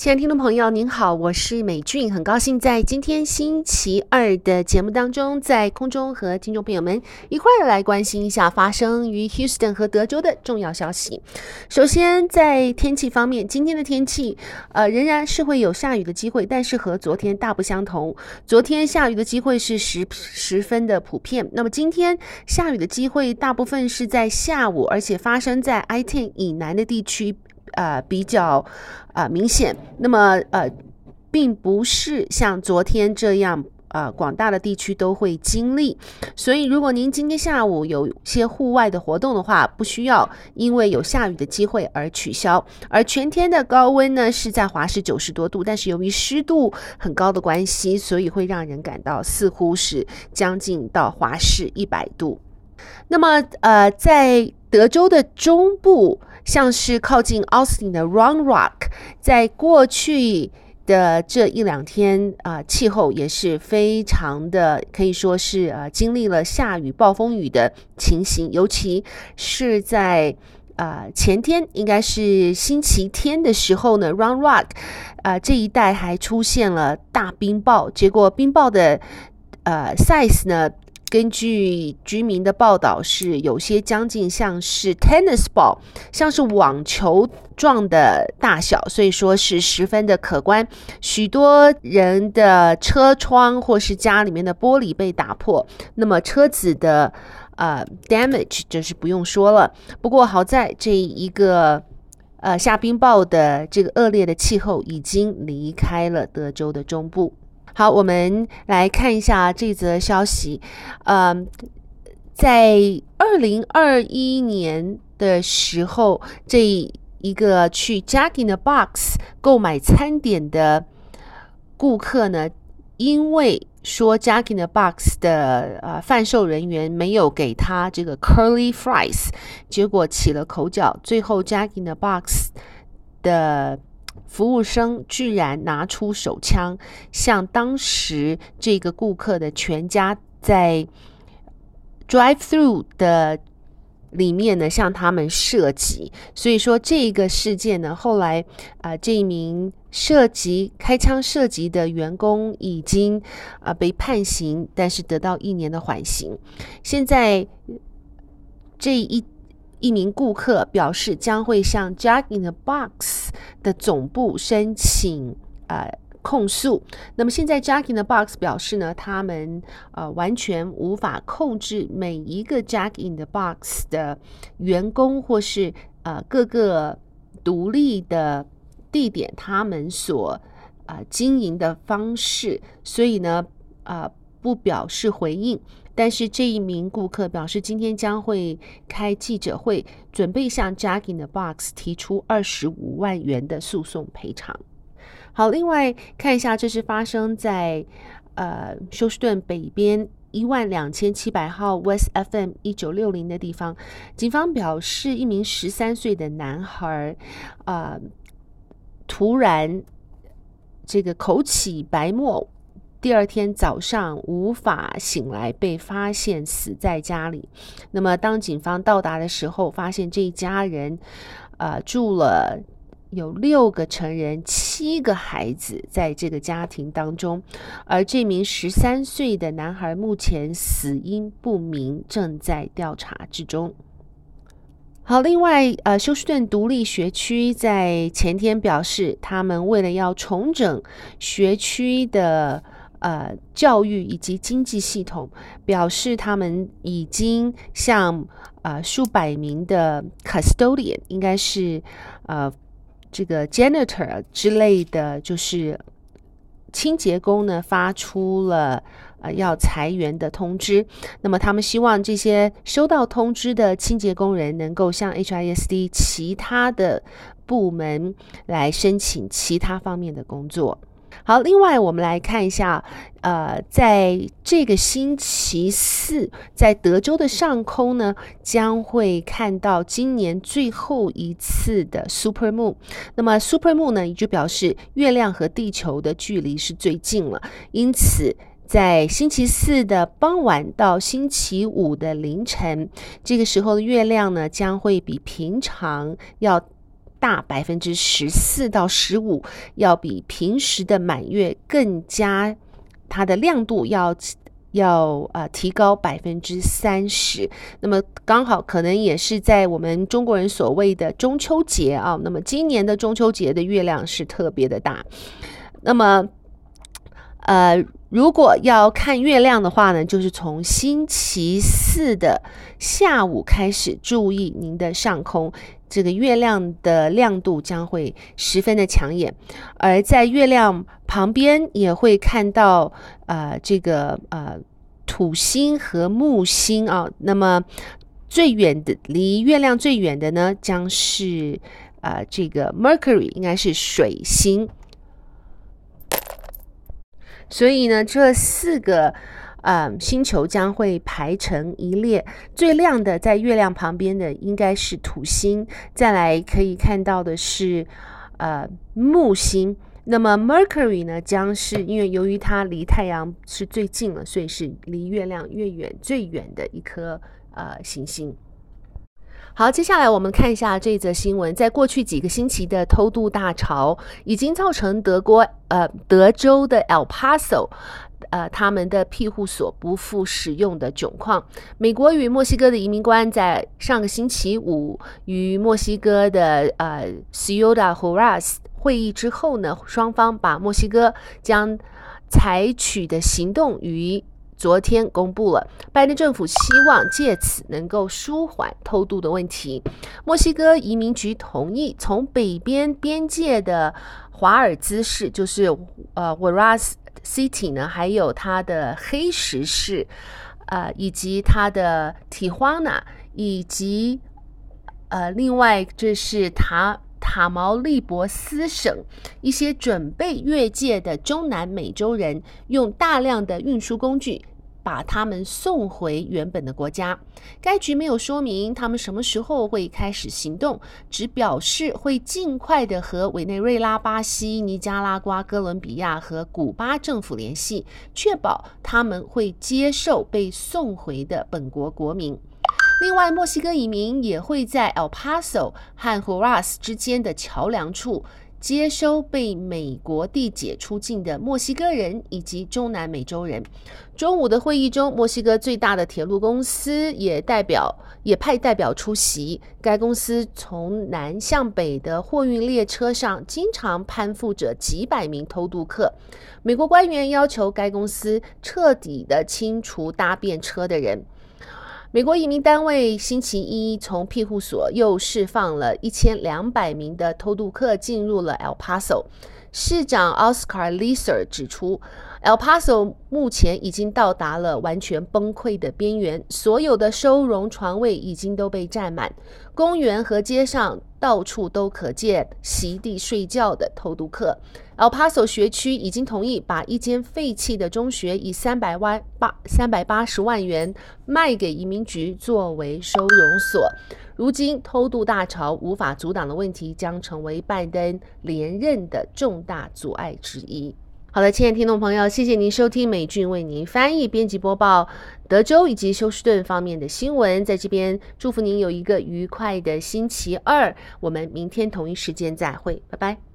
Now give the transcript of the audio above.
亲爱的听众朋友，您好，我是美俊，很高兴在今天星期二的节目当中，在空中和听众朋友们一块儿来关心一下发生于 Houston 和德州的重要消息。首先，在天气方面，今天的天气呃仍然是会有下雨的机会，但是和昨天大不相同。昨天下雨的机会是十十分的普遍，那么今天下雨的机会大部分是在下午，而且发生在 I-10 以南的地区。呃，比较呃明显，那么呃，并不是像昨天这样，呃，广大的地区都会经历。所以，如果您今天下午有些户外的活动的话，不需要因为有下雨的机会而取消。而全天的高温呢，是在华氏九十多度，但是由于湿度很高的关系，所以会让人感到似乎是将近到华氏一百度。那么，呃，在德州的中部。像是靠近 Austin 的 Run Rock，在过去的这一两天啊、气候也是非常的，可以说是呃，经历了下雨、暴风雨的情形，尤其是在啊、呃、前天，应该是星期天的时候呢，Run Rock 啊、这一带还出现了大冰雹，结果冰雹的呃 size 呢。根据居民的报道，是有些将近像是 tennis ball，像是网球状的大小，所以说是十分的可观。许多人的车窗或是家里面的玻璃被打破，那么车子的呃 damage 就是不用说了。不过好在这一个呃下冰雹的这个恶劣的气候已经离开了德州的中部。好，我们来看一下这则消息。嗯，在二零二一年的时候，这一个去 Jack in the Box 购买餐点的顾客呢，因为说 Jack in the Box 的呃贩售人员没有给他这个 Curly Fries，结果起了口角，最后 Jack in the Box 的。服务生居然拿出手枪，向当时这个顾客的全家在 drive-through 的里面呢，向他们射击。所以说这个事件呢，后来啊、这一名射击开枪射击的员工已经啊、被判刑，但是得到一年的缓刑。现在这一。一名顾客表示将会向 Jack in the Box 的总部申请呃控诉。那么现在 Jack in the Box 表示呢，他们呃完全无法控制每一个 Jack in the Box 的员工或是呃各个独立的地点，他们所呃经营的方式，所以呢呃不表示回应。但是这一名顾客表示，今天将会开记者会，准备向 Jack in the Box 提出二十五万元的诉讼赔偿。好，另外看一下，这是发生在呃休斯顿北边一万两千七百号 West FM 一九六零的地方，警方表示，一名十三岁的男孩，呃，突然这个口起白沫。第二天早上无法醒来，被发现死在家里。那么，当警方到达的时候，发现这一家人，呃，住了有六个成人、七个孩子在这个家庭当中。而这名十三岁的男孩目前死因不明，正在调查之中。好，另外，呃，休斯顿独立学区在前天表示，他们为了要重整学区的。呃，教育以及经济系统表示，他们已经向呃数百名的 custodian，应该是呃这个 janitor 之类的，就是清洁工呢，发出了呃要裁员的通知。那么，他们希望这些收到通知的清洁工人能够向 HISD 其他的部门来申请其他方面的工作。好，另外我们来看一下，呃，在这个星期四，在德州的上空呢，将会看到今年最后一次的 Super Moon。那么 Super Moon 呢，也就表示月亮和地球的距离是最近了，因此在星期四的傍晚到星期五的凌晨，这个时候的月亮呢，将会比平常要大百分之十四到十五，要比平时的满月更加，它的亮度要要呃提高百分之三十。那么刚好可能也是在我们中国人所谓的中秋节啊。那么今年的中秋节的月亮是特别的大。那么呃，如果要看月亮的话呢，就是从星期四的下午开始，注意您的上空。这个月亮的亮度将会十分的抢眼，而在月亮旁边也会看到呃这个呃土星和木星啊。那么最远的离月亮最远的呢，将是呃这个 Mercury，应该是水星。所以呢，这四个。呃，星球将会排成一列，最亮的在月亮旁边的应该是土星，再来可以看到的是呃木星。那么 Mercury 呢，将是因为由于它离太阳是最近了，所以是离月亮越远最远的一颗呃行星。好，接下来我们看一下这则新闻。在过去几个星期的偷渡大潮，已经造成德国呃德州的 El Paso。呃，他们的庇护所不复使用的窘况。美国与墨西哥的移民官在上个星期五与墨西哥的呃 Ciudad Juarez 会议之后呢，双方把墨西哥将采取的行动于昨天公布了。拜登政府希望借此能够舒缓偷渡的问题。墨西哥移民局同意从北边边界的华尔兹市，就是呃 varas city 呢，还有它的黑石市，呃，以及它的提华纳，以及呃，另外这是塔塔毛利博斯省一些准备越界的中南美洲人，用大量的运输工具。把他们送回原本的国家。该局没有说明他们什么时候会开始行动，只表示会尽快地和委内瑞拉、巴西、尼加拉瓜、哥伦比亚和古巴政府联系，确保他们会接受被送回的本国国民。另外，墨西哥移民也会在 El Paso 和 Juárez 之间的桥梁处。接收被美国递解出境的墨西哥人以及中南美洲人。中午的会议中，墨西哥最大的铁路公司也代表也派代表出席。该公司从南向北的货运列车上经常攀附着几百名偷渡客。美国官员要求该公司彻底的清除搭便车的人。美国移民单位星期一从庇护所又释放了一千两百名的偷渡客进入了 El Paso。市长 Oscar Liser 指出，El Paso 目前已经到达了完全崩溃的边缘，所有的收容床位已经都被占满，公园和街上到处都可见席地睡觉的偷渡客。El Paso 学区已经同意把一间废弃的中学以三百万八三百八十万元卖给移民局作为收容所。如今偷渡大潮无法阻挡的问题将成为拜登连任的重大阻碍之一。好的，亲爱的听众朋友，谢谢您收听美俊为您翻译、编辑播报德州以及休斯顿方面的新闻。在这边祝福您有一个愉快的星期二。我们明天同一时间再会，拜拜。